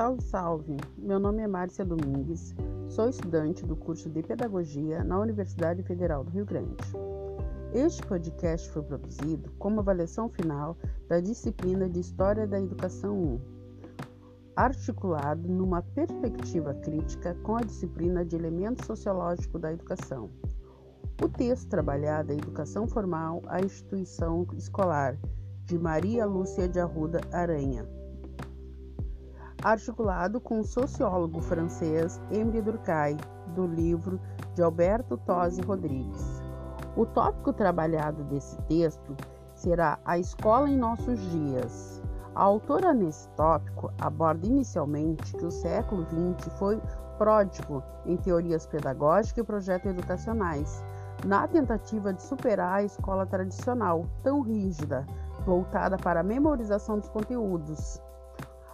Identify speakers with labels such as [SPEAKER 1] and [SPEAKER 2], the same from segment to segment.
[SPEAKER 1] Salve, salve! Meu nome é Márcia Domingues, sou estudante do curso de Pedagogia na Universidade Federal do Rio Grande. Este podcast foi produzido como avaliação final da disciplina de História da Educação 1, articulado numa perspectiva crítica com a disciplina de Elemento Sociológico da Educação. O texto trabalhado é Educação Formal à Instituição Escolar, de Maria Lúcia de Arruda Aranha articulado com o sociólogo francês Emile Durkheim, do livro de Alberto Tosi Rodrigues. O tópico trabalhado desse texto será a escola em nossos dias. A autora nesse tópico aborda inicialmente que o século XX foi pródigo em teorias pedagógicas e projetos educacionais, na tentativa de superar a escola tradicional, tão rígida, voltada para a memorização dos conteúdos,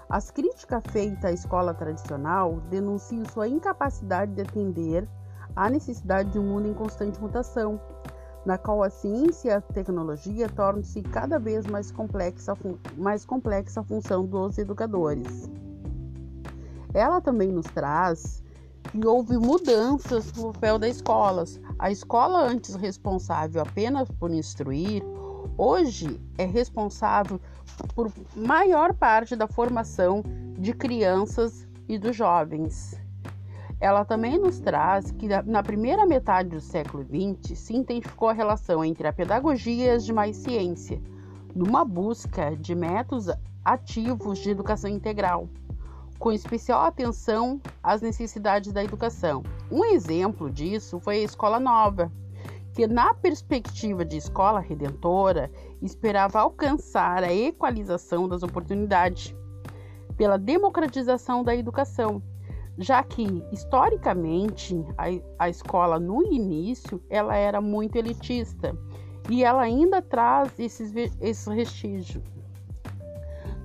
[SPEAKER 1] as críticas feitas à escola tradicional denunciam sua incapacidade de atender à necessidade de um mundo em constante mutação, na qual a ciência e a tecnologia tornam-se cada vez mais complexa, mais complexa a função dos educadores. Ela também nos traz que houve mudanças no papel das escolas. A escola, antes responsável apenas por instruir, hoje é responsável por maior parte da formação de crianças e dos jovens. Ela também nos traz que na primeira metade do século XX se identificou a relação entre a pedagogia e as demais ciências, numa busca de métodos ativos de educação integral, com especial atenção às necessidades da educação. Um exemplo disso foi a Escola Nova, que, na perspectiva de escola redentora, esperava alcançar a equalização das oportunidades pela democratização da educação, já que historicamente a, a escola no início ela era muito elitista e ela ainda traz esses, esse vestígio.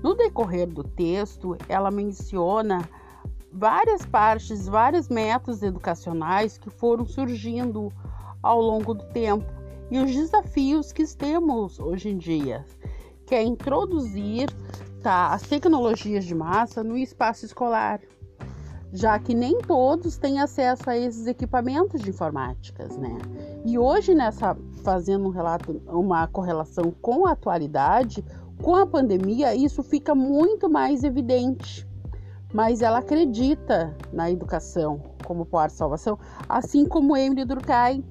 [SPEAKER 1] No decorrer do texto, ela menciona várias partes, vários métodos educacionais que foram surgindo ao longo do tempo e os desafios que temos hoje em dia, que é introduzir tá, as tecnologias de massa no espaço escolar, já que nem todos têm acesso a esses equipamentos de informáticas, né? E hoje nessa fazendo um relato, uma correlação com a atualidade, com a pandemia, isso fica muito mais evidente. Mas ela acredita na educação como porta de salvação, assim como Emily Durkheim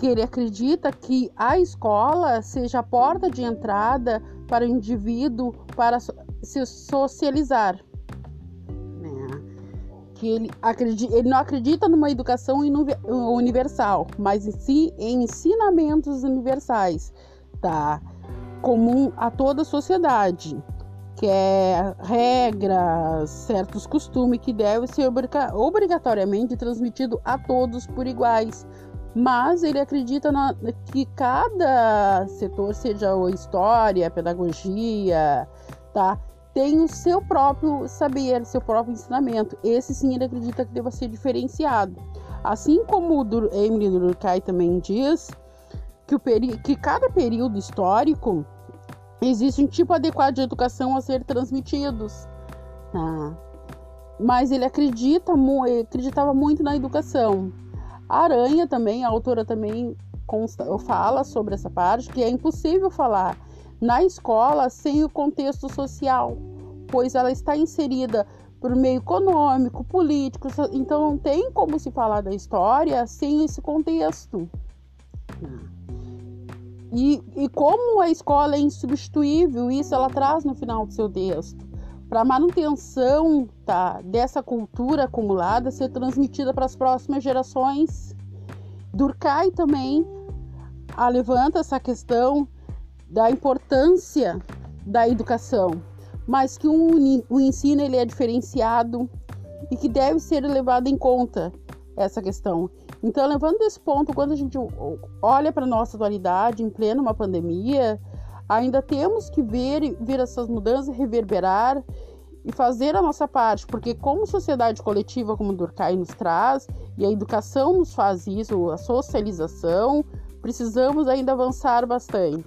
[SPEAKER 1] que ele acredita que a escola seja a porta de entrada para o indivíduo para se socializar. Né? Que ele, acredita, ele não acredita numa educação universal, mas em si em ensinamentos universais, tá? Comum a toda a sociedade, que é regras, certos costumes que devem ser obrigatoriamente transmitidos a todos por iguais mas ele acredita na, que cada setor, seja a história, a pedagogia, tá, tem o seu próprio saber, seu próprio ensinamento. Esse sim ele acredita que deva ser diferenciado. Assim como o Emily Durkheim também diz que, o que cada período histórico existe um tipo adequado de educação a ser transmitidos. Tá? Mas ele acredita, acreditava muito na educação. A Aranha também, a autora também consta, fala sobre essa parte, que é impossível falar na escola sem o contexto social, pois ela está inserida por meio econômico, político, então não tem como se falar da história sem esse contexto. E, e como a escola é insubstituível, isso ela traz no final do seu texto para a manutenção tá, dessa cultura acumulada ser transmitida para as próximas gerações. Durkheim também a, levanta essa questão da importância da educação, mas que o, o ensino ele é diferenciado e que deve ser levado em conta essa questão. Então, levando esse ponto, quando a gente olha para nossa atualidade, em plena uma pandemia, Ainda temos que ver, ver essas mudanças reverberar e fazer a nossa parte, porque como sociedade coletiva, como Durkheim nos traz, e a educação nos faz isso, a socialização, precisamos ainda avançar bastante.